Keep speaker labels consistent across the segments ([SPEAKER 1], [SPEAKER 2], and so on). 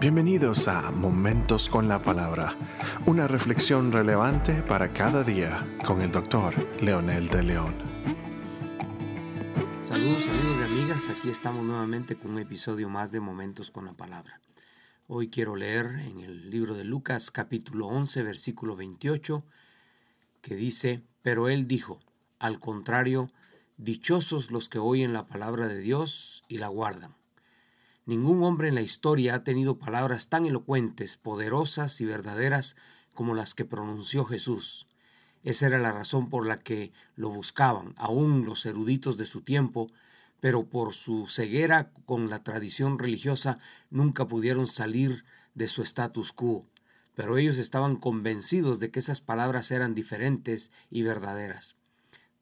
[SPEAKER 1] Bienvenidos a Momentos con la Palabra, una reflexión relevante para cada día con el doctor Leonel de León.
[SPEAKER 2] Saludos amigos y amigas, aquí estamos nuevamente con un episodio más de Momentos con la Palabra. Hoy quiero leer en el libro de Lucas capítulo 11 versículo 28 que dice, pero él dijo, al contrario, dichosos los que oyen la palabra de Dios y la guardan. Ningún hombre en la historia ha tenido palabras tan elocuentes, poderosas y verdaderas como las que pronunció Jesús. Esa era la razón por la que lo buscaban, aún los eruditos de su tiempo, pero por su ceguera con la tradición religiosa nunca pudieron salir de su status quo. Pero ellos estaban convencidos de que esas palabras eran diferentes y verdaderas.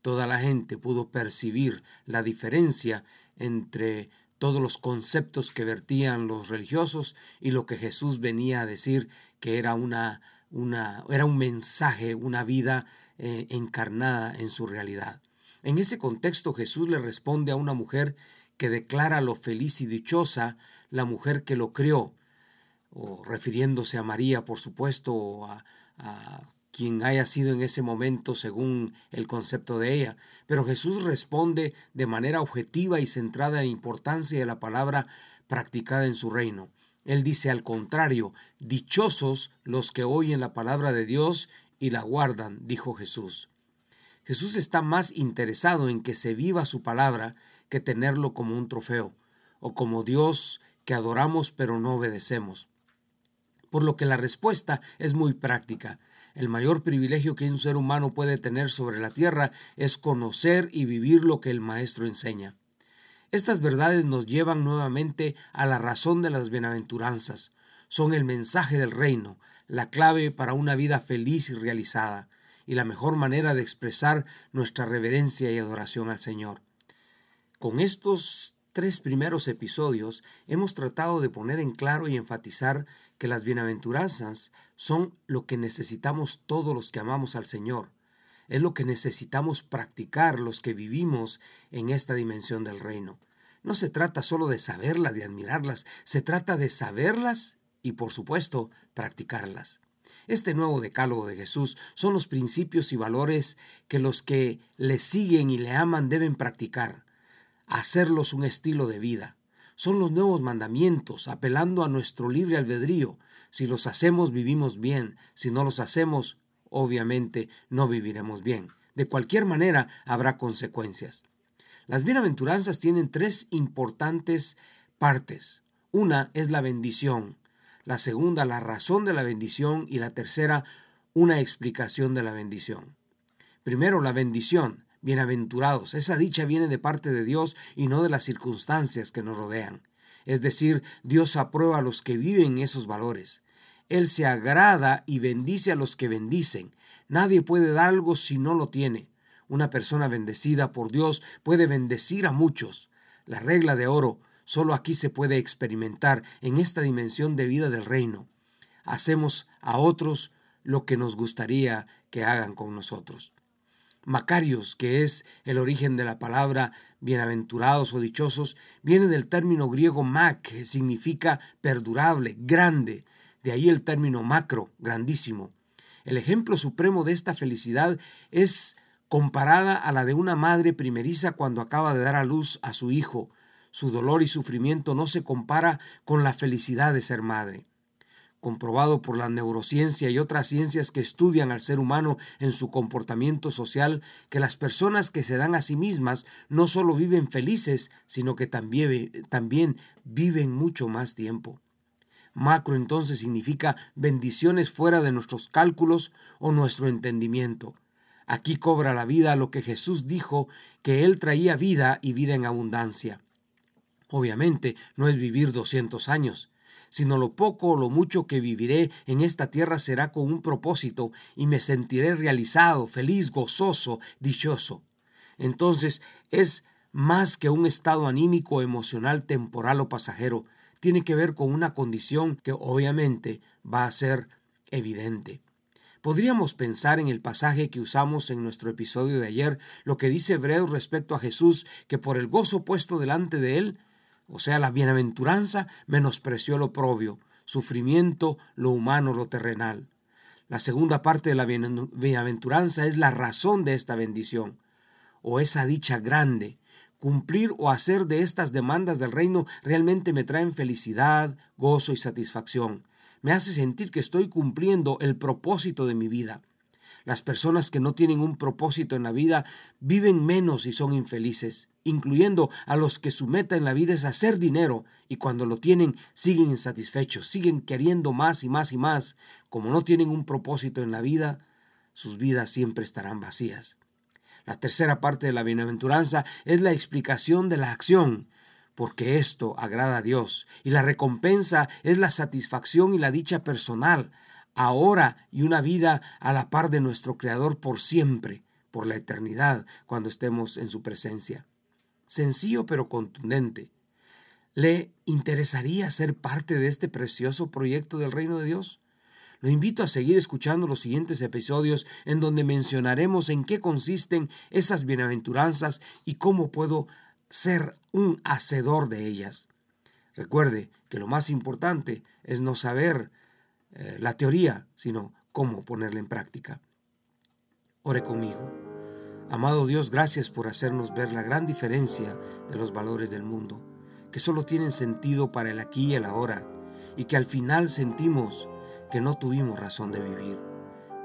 [SPEAKER 2] Toda la gente pudo percibir la diferencia entre todos los conceptos que vertían los religiosos y lo que Jesús venía a decir que era una, una era un mensaje, una vida eh, encarnada en su realidad. En ese contexto Jesús le responde a una mujer que declara lo feliz y dichosa la mujer que lo crió, o refiriéndose a María, por supuesto, o a, a quien haya sido en ese momento según el concepto de ella. Pero Jesús responde de manera objetiva y centrada en la importancia de la palabra practicada en su reino. Él dice al contrario, dichosos los que oyen la palabra de Dios y la guardan, dijo Jesús. Jesús está más interesado en que se viva su palabra que tenerlo como un trofeo, o como Dios que adoramos pero no obedecemos. Por lo que la respuesta es muy práctica. El mayor privilegio que un ser humano puede tener sobre la tierra es conocer y vivir lo que el Maestro enseña. Estas verdades nos llevan nuevamente a la razón de las bienaventuranzas. Son el mensaje del reino, la clave para una vida feliz y realizada, y la mejor manera de expresar nuestra reverencia y adoración al Señor. Con estos tres primeros episodios hemos tratado de poner en claro y enfatizar que las bienaventuranzas son lo que necesitamos todos los que amamos al Señor. Es lo que necesitamos practicar los que vivimos en esta dimensión del reino. No se trata solo de saberlas, de admirarlas, se trata de saberlas y por supuesto practicarlas. Este nuevo decálogo de Jesús son los principios y valores que los que le siguen y le aman deben practicar hacerlos un estilo de vida. Son los nuevos mandamientos, apelando a nuestro libre albedrío. Si los hacemos, vivimos bien. Si no los hacemos, obviamente no viviremos bien. De cualquier manera, habrá consecuencias. Las bienaventuranzas tienen tres importantes partes. Una es la bendición, la segunda la razón de la bendición y la tercera una explicación de la bendición. Primero, la bendición. Bienaventurados, esa dicha viene de parte de Dios y no de las circunstancias que nos rodean. Es decir, Dios aprueba a los que viven esos valores. Él se agrada y bendice a los que bendicen. Nadie puede dar algo si no lo tiene. Una persona bendecida por Dios puede bendecir a muchos. La regla de oro solo aquí se puede experimentar en esta dimensión de vida del reino. Hacemos a otros lo que nos gustaría que hagan con nosotros. Macarios, que es el origen de la palabra bienaventurados o dichosos, viene del término griego mac, que significa perdurable, grande. De ahí el término macro, grandísimo. El ejemplo supremo de esta felicidad es comparada a la de una madre primeriza cuando acaba de dar a luz a su hijo. Su dolor y sufrimiento no se compara con la felicidad de ser madre comprobado por la neurociencia y otras ciencias que estudian al ser humano en su comportamiento social, que las personas que se dan a sí mismas no solo viven felices, sino que también, también viven mucho más tiempo. Macro entonces significa bendiciones fuera de nuestros cálculos o nuestro entendimiento. Aquí cobra la vida lo que Jesús dijo, que Él traía vida y vida en abundancia. Obviamente no es vivir 200 años, sino lo poco o lo mucho que viviré en esta tierra será con un propósito y me sentiré realizado, feliz, gozoso, dichoso. Entonces es más que un estado anímico, emocional, temporal o pasajero, tiene que ver con una condición que obviamente va a ser evidente. Podríamos pensar en el pasaje que usamos en nuestro episodio de ayer, lo que dice Hebreos respecto a Jesús, que por el gozo puesto delante de él, o sea, la bienaventuranza, menospreció lo propio, sufrimiento, lo humano, lo terrenal. La segunda parte de la bienaventuranza es la razón de esta bendición, o esa dicha grande. Cumplir o hacer de estas demandas del reino realmente me traen felicidad, gozo y satisfacción. Me hace sentir que estoy cumpliendo el propósito de mi vida. Las personas que no tienen un propósito en la vida viven menos y son infelices, incluyendo a los que su meta en la vida es hacer dinero y cuando lo tienen siguen insatisfechos, siguen queriendo más y más y más. Como no tienen un propósito en la vida, sus vidas siempre estarán vacías. La tercera parte de la bienaventuranza es la explicación de la acción, porque esto agrada a Dios, y la recompensa es la satisfacción y la dicha personal, ahora y una vida a la par de nuestro Creador por siempre, por la eternidad, cuando estemos en su presencia. Sencillo pero contundente. ¿Le interesaría ser parte de este precioso proyecto del reino de Dios? Lo invito a seguir escuchando los siguientes episodios en donde mencionaremos en qué consisten esas bienaventuranzas y cómo puedo ser un hacedor de ellas. Recuerde que lo más importante es no saber eh, la teoría, sino cómo ponerla en práctica. Ore conmigo. Amado Dios, gracias por hacernos ver la gran diferencia de los valores del mundo, que solo tienen sentido para el aquí y el ahora, y que al final sentimos que no tuvimos razón de vivir.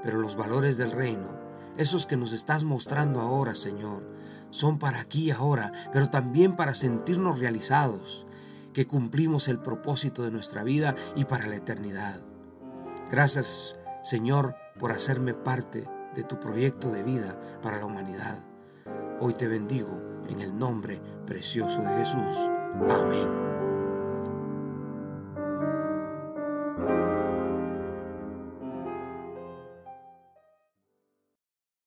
[SPEAKER 2] Pero los valores del reino, esos que nos estás mostrando ahora, Señor, son para aquí y ahora, pero también para sentirnos realizados, que cumplimos el propósito de nuestra vida y para la eternidad. Gracias, Señor, por hacerme parte de tu proyecto de vida para la humanidad. Hoy te bendigo en el nombre precioso de Jesús. Amén.